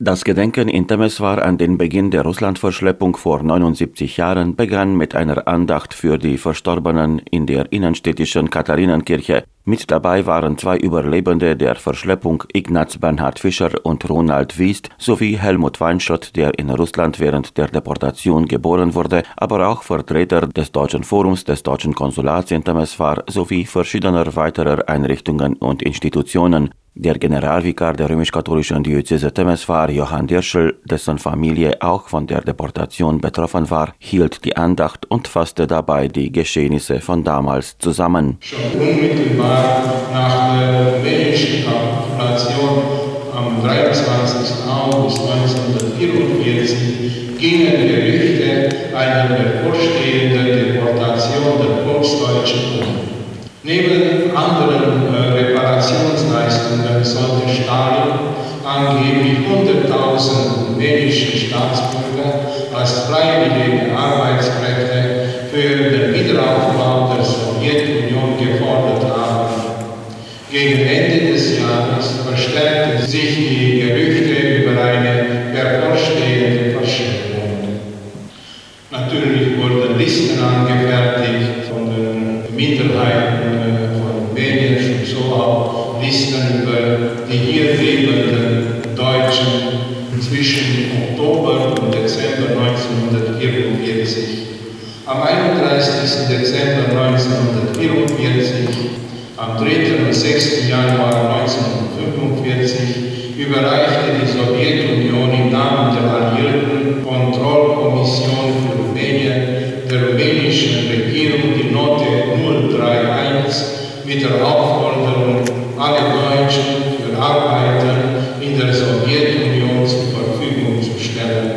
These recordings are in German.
Das Gedenken in Temeswar an den Beginn der Russlandverschleppung vor 79 Jahren begann mit einer Andacht für die Verstorbenen in der innenstädtischen Katharinenkirche. Mit dabei waren zwei Überlebende der Verschleppung Ignaz Bernhard Fischer und Ronald Wiest sowie Helmut Weinschott, der in Russland während der Deportation geboren wurde, aber auch Vertreter des Deutschen Forums, des Deutschen Konsulats in Temeswar sowie verschiedener weiterer Einrichtungen und Institutionen. Der Generalvikar der römisch-katholischen Diözese Temeswar, Johann Dirschel, dessen Familie auch von der Deportation betroffen war, hielt die Andacht und fasste dabei die Geschehnisse von damals zusammen. Schon unmittelbar nach der rumänischen Kapitulation am 23. August 1944 gingen Gerüchte einer bevorstehenden Deportation der Volksdeutschen um. Neben anderen äh, Reparationsleistungen sollte Stalin angeblich 100.000 rumänische Staatsbürger als freiwillige Arbeitskräfte für den Wiederaufbau der Sowjetunion gefordert haben. Gegen Ende des Jahres verstärkten sich die Gerüchte über eine bevorstehende Verschwörung. Natürlich wurden Listen angefertigt von den Minderheiten Listen über die hier lebenden Deutschen zwischen Oktober und Dezember 1944. Am 31. Dezember 1944, am 3. und 6. Januar 1945 überreichte die Sowjetunion mit der Aufforderung, alle Deutschen für Arbeiter in der Sowjetunion zur Verfügung zu stellen.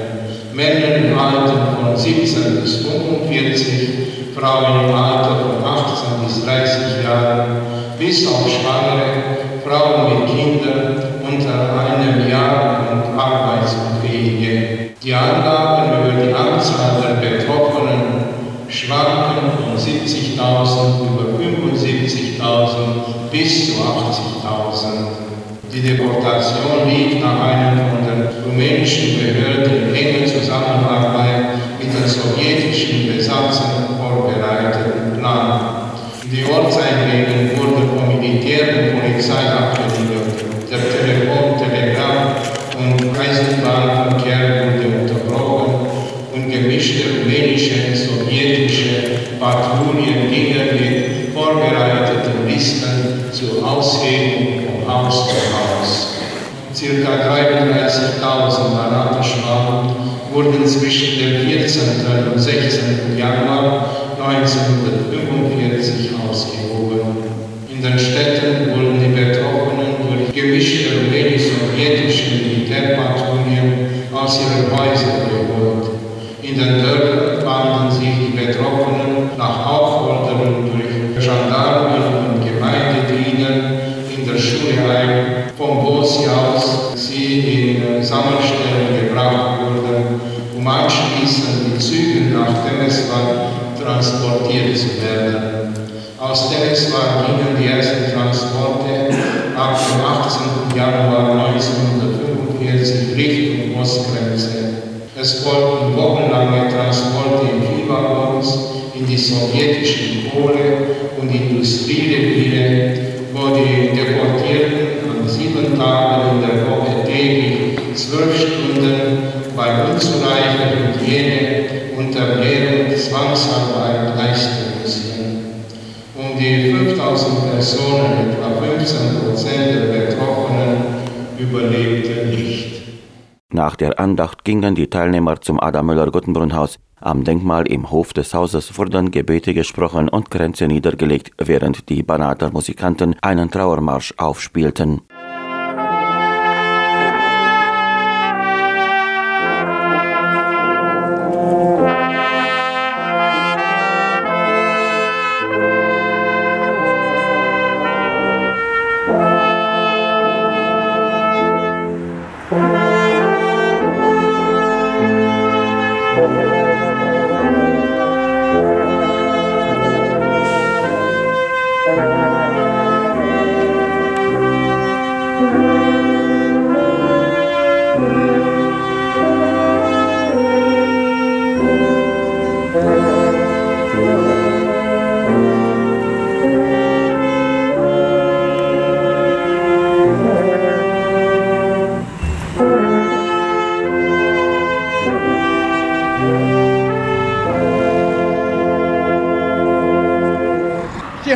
Männer im Alter von 17 bis 45, Frauen im Alter von 18 bis 30 Jahren, bis auf Schwangere, Frauen mit massimo polvere, plan. The old cycling and for the community care for exile wurden zwischen dem 14. und 16. Januar 1945 ausgehoben. In den Städten wurden die Betroffenen durch gemischte rumänisch-sowjetische Militärpatrouillen aus ihren Häusern geholt. In den Dörfern fanden sich die Betroffenen nach Aufforderung durch Gendarmen und Gemeindediener in der Schule ein, von wo sie aus sie in Sammelstellen gebracht wurden, um anschließend mit Zügen nach Temeswar transportiert zu werden. Aus Temeswar gingen die ersten Transporte ab dem 18. Januar 1945 Richtung Ostgrenze. Es folgten wochenlange Transporte in Viehwaggons in die sowjetischen Kohle- und Industriereviere, wo die Deportierten an sieben Tagen in der Woche täglich zwölf Stunden bei unzureichender Hygiene und Ernährung Zwangsarbeit leisten mussten. Um die 5000 Personen, etwa 15 Prozent der Betroffenen, überlebten nicht. Nach der Andacht gingen die Teilnehmer zum Adam Müller-Guttenbrunn-Haus. Am Denkmal im Hof des Hauses wurden Gebete gesprochen und Kränze niedergelegt, während die Banater Musikanten einen Trauermarsch aufspielten.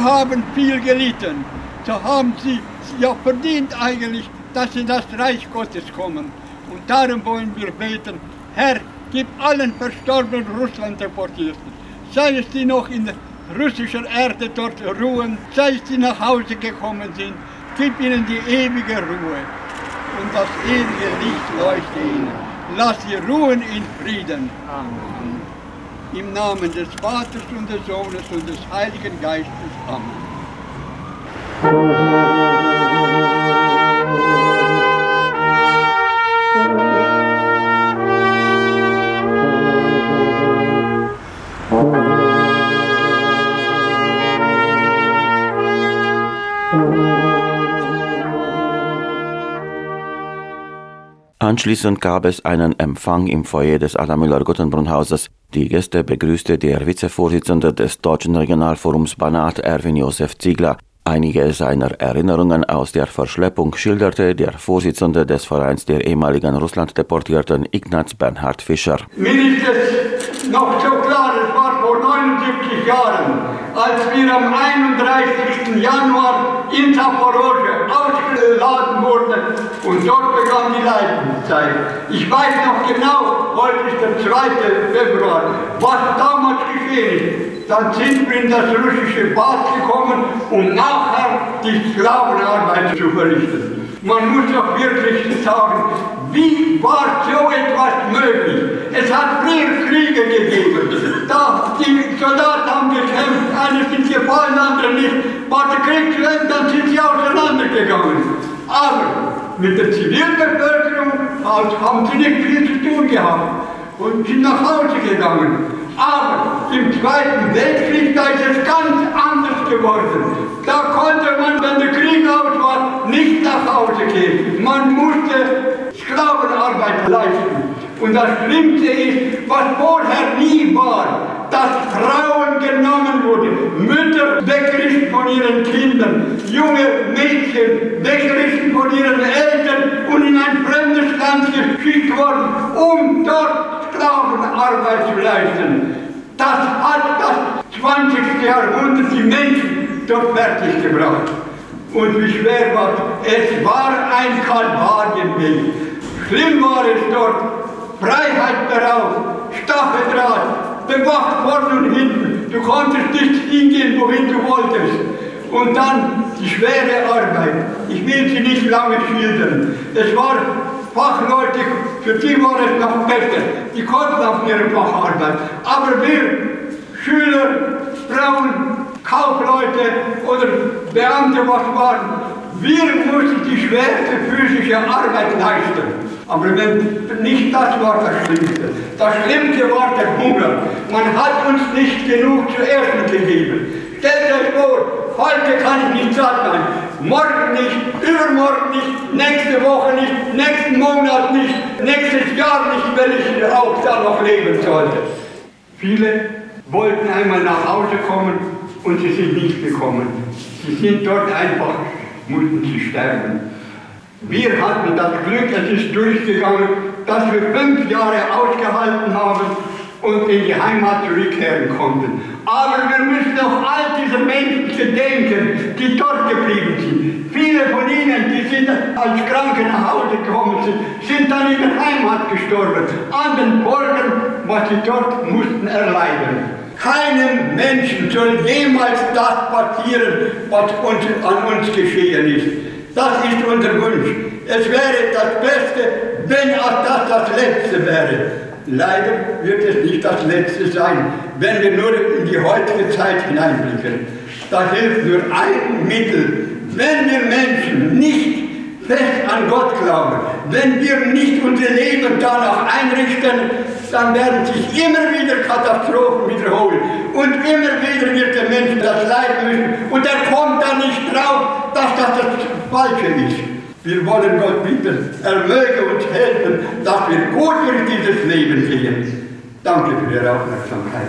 Sie haben viel gelitten. So haben sie ja verdient eigentlich, dass sie in das Reich Gottes kommen. Und darum wollen wir beten, Herr, gib allen verstorbenen Russland deportierten, sei es die noch in russischer Erde dort ruhen, sei es die nach Hause gekommen sind, gib ihnen die ewige Ruhe und das ewige Licht leuchte ihnen. Lass sie ruhen in Frieden. Amen. Im Namen des Vaters und des Sohnes und des Heiligen Geistes. Amen. Anschließend gab es einen Empfang im Foyer des Adamüller-Gottenbrunn-Hauses. Die Gäste begrüßte der Vizevorsitzende des Deutschen Regionalforums Banat, Erwin Josef Ziegler. Einige seiner Erinnerungen aus der Verschleppung schilderte der Vorsitzende des Vereins der ehemaligen Russlanddeportierten Ignaz Bernhard Fischer. Mir ist es noch so klar, es war vor 79 Jahren, als wir am 31. Januar in Zaporozhe ausgeladen wurden und dort begann die Leidenszeit. Ich weiß noch genau, heute ist der 2. Februar, was damals geschehen ist. Dann sind wir in das russische Bad gekommen, um nachher die Sklavenarbeit zu verrichten. Man muss doch wirklich sagen, wie war so etwas möglich? Es hat früher Kriege gegeben. Da die Soldaten haben gekämpft, eine sind gefallen, andere nicht. War der Krieg zu Ende, dann sind sie auseinandergegangen. Aber mit der Zivilbevölkerung haben sie nicht viel zu tun gehabt und sind nach Hause gegangen. Aber im Zweiten Weltkrieg, da ist es ganz anders geworden. Da konnte man, wenn der Krieg aus war, nicht nach Hause gehen. Man musste Sklavenarbeit leisten. Und das Schlimmste ist, was vorher nie war, dass Frauen genommen wurden, Mütter weggerissen von ihren Kindern, junge Mädchen weggerissen von ihren Eltern und in ein fremdes Land geschickt worden, um dort Sklavenarbeit zu leisten. Das hat das 20. Jahrhundert die Menschen dort fertig gebracht. Und wie schwer war es? Es war ein Kalvarienweg. Schlimm war es dort. Freiheit darauf, Stacheldraht, bewacht vorne und hinten. Du konntest nicht hingehen, wohin du wolltest. Und dann die schwere Arbeit. Ich will sie nicht lange schildern. Es war Fachleute, für die war es noch besser. Die konnten auf ihre Facharbeit. Aber wir, Schüler, Frauen, Kaufleute oder Beamte, was waren, wir mussten die schwerste physische Arbeit leisten. Aber wenn nicht das war das Schlimmste. Das Schlimmste war der Hunger. Man hat uns nicht genug zu essen gegeben. Stellt euch vor, heute kann ich nicht satt sein. Morgen nicht, übermorgen nicht, nächste Woche nicht, nächsten Monat nicht, nächstes Jahr nicht, wenn ich auch da noch leben sollte. Viele wollten einmal nach Hause kommen und sie sind nicht gekommen. Sie sind dort einfach, mussten sie sterben. Wir hatten das Glück, es ist durchgegangen, dass wir fünf Jahre ausgehalten haben und in die Heimat zurückkehren konnten. Aber wir müssen auch all diese Menschen gedenken, die dort geblieben sind. Viele von ihnen, die sind als Kranke nach Hause gekommen sind, sind dann in der Heimat gestorben, an den Folgen, was sie dort mussten erleiden. Keinem Menschen soll jemals das passieren, was uns, an uns geschehen ist. Das ist unser Wunsch. Es wäre das Beste, wenn auch das das Letzte wäre. Leider wird es nicht das Letzte sein, wenn wir nur in die heutige Zeit hineinblicken. Da hilft nur ein Mittel. Wenn wir Menschen nicht fest an Gott glauben, wenn wir nicht unser Leben danach einrichten, dann werden sich immer wieder Katastrophen wiederholen. Und immer wieder wird der Mensch das leiden müssen. Und er kommt dann nicht drauf, dass das das Falsche ist. Wir wollen Gott bitten, er möge uns helfen, dass wir gut durch dieses Leben gehen. Danke für Ihre Aufmerksamkeit.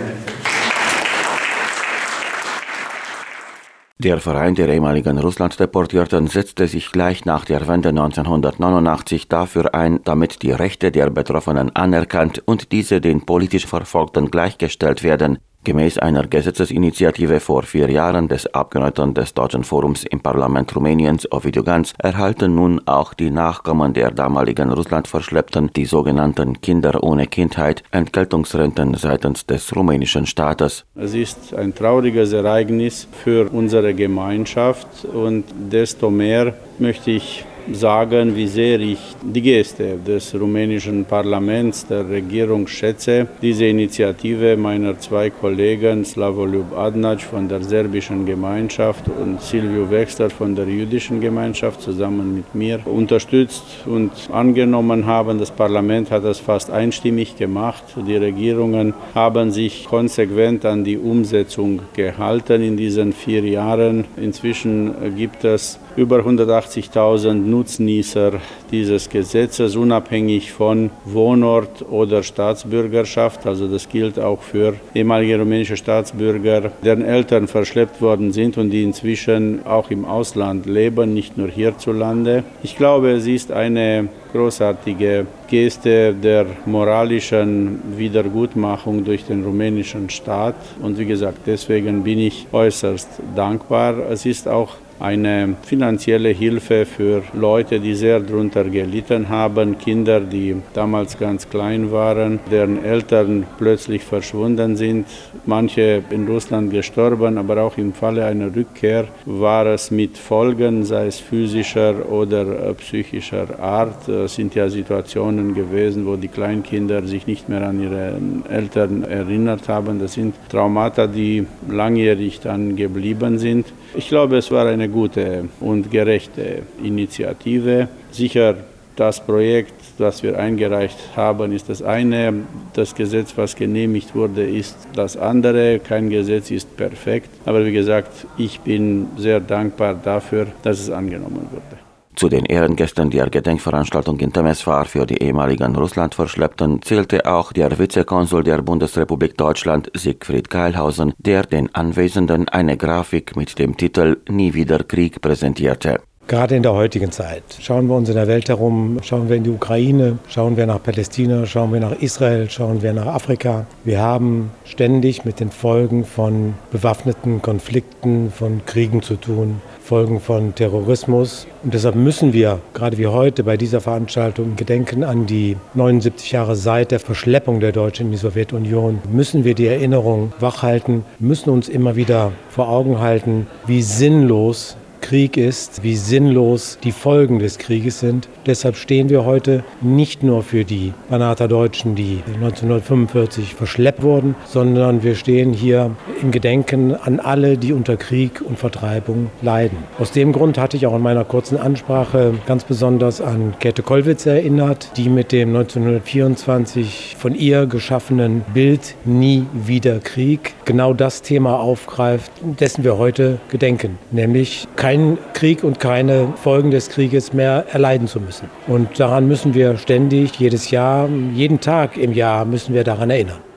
Der Verein der ehemaligen Russlanddeportierten setzte sich gleich nach der Wende 1989 dafür ein, damit die Rechte der Betroffenen anerkannt und diese den politisch Verfolgten gleichgestellt werden. Gemäß einer Gesetzesinitiative vor vier Jahren des Abgeordneten des Deutschen Forums im Parlament Rumäniens, Ovidiu Ganz, erhalten nun auch die Nachkommen der damaligen Russlandverschleppten, die sogenannten Kinder ohne Kindheit, Entgeltungsrenten seitens des rumänischen Staates. Es ist ein trauriges Ereignis für unsere Gemeinschaft und desto mehr möchte ich sagen, wie sehr ich die Geste des rumänischen Parlaments, der Regierung schätze. Diese Initiative meiner zwei Kollegen, Slavoljub Adnac von der serbischen Gemeinschaft und Silvio Wexler von der jüdischen Gemeinschaft zusammen mit mir unterstützt und angenommen haben. Das Parlament hat das fast einstimmig gemacht. Die Regierungen haben sich konsequent an die Umsetzung gehalten in diesen vier Jahren. Inzwischen gibt es über 180.000 Nutznießer dieses Gesetzes, unabhängig von Wohnort oder Staatsbürgerschaft. Also das gilt auch für ehemalige rumänische Staatsbürger, deren Eltern verschleppt worden sind und die inzwischen auch im Ausland leben, nicht nur hierzulande. Ich glaube, es ist eine großartige Geste der moralischen Wiedergutmachung durch den rumänischen Staat. Und wie gesagt, deswegen bin ich äußerst dankbar. Es ist auch eine finanzielle Hilfe für Leute, die sehr darunter gelitten haben, Kinder, die damals ganz klein waren, deren Eltern plötzlich verschwunden sind, manche in Russland gestorben, aber auch im Falle einer Rückkehr war es mit Folgen, sei es physischer oder äh, psychischer Art. Es sind ja Situationen gewesen, wo die Kleinkinder sich nicht mehr an ihre Eltern erinnert haben. Das sind Traumata, die langjährig dann geblieben sind. Ich glaube, es war eine gute und gerechte Initiative. Sicher, das Projekt, das wir eingereicht haben, ist das eine. Das Gesetz, was genehmigt wurde, ist das andere. Kein Gesetz ist perfekt. Aber wie gesagt, ich bin sehr dankbar dafür, dass es angenommen wurde. Zu den Ehrengästen der Gedenkveranstaltung in Temeswar für die ehemaligen Russlandverschleppten zählte auch der Vizekonsul der Bundesrepublik Deutschland Siegfried Keilhausen, der den Anwesenden eine Grafik mit dem Titel Nie wieder Krieg präsentierte. Gerade in der heutigen Zeit. Schauen wir uns in der Welt herum, schauen wir in die Ukraine, schauen wir nach Palästina, schauen wir nach Israel, schauen wir nach Afrika. Wir haben ständig mit den Folgen von bewaffneten Konflikten, von Kriegen zu tun. Folgen von Terrorismus. Und deshalb müssen wir, gerade wie heute bei dieser Veranstaltung, gedenken an die 79 Jahre seit der Verschleppung der Deutschen in die Sowjetunion, müssen wir die Erinnerung wachhalten, müssen uns immer wieder vor Augen halten, wie sinnlos Krieg ist, wie sinnlos die Folgen des Krieges sind. Deshalb stehen wir heute nicht nur für die Banater Deutschen, die 1945 verschleppt wurden, sondern wir stehen hier im Gedenken an alle, die unter Krieg und Vertreibung leiden. Aus dem Grund hatte ich auch in meiner kurzen Ansprache ganz besonders an Käthe Kollwitz erinnert, die mit dem 1924 von ihr geschaffenen Bild Nie wieder Krieg genau das Thema aufgreift, dessen wir heute gedenken, nämlich kein keinen Krieg und keine Folgen des Krieges mehr erleiden zu müssen. Und daran müssen wir ständig, jedes Jahr, jeden Tag im Jahr müssen wir daran erinnern.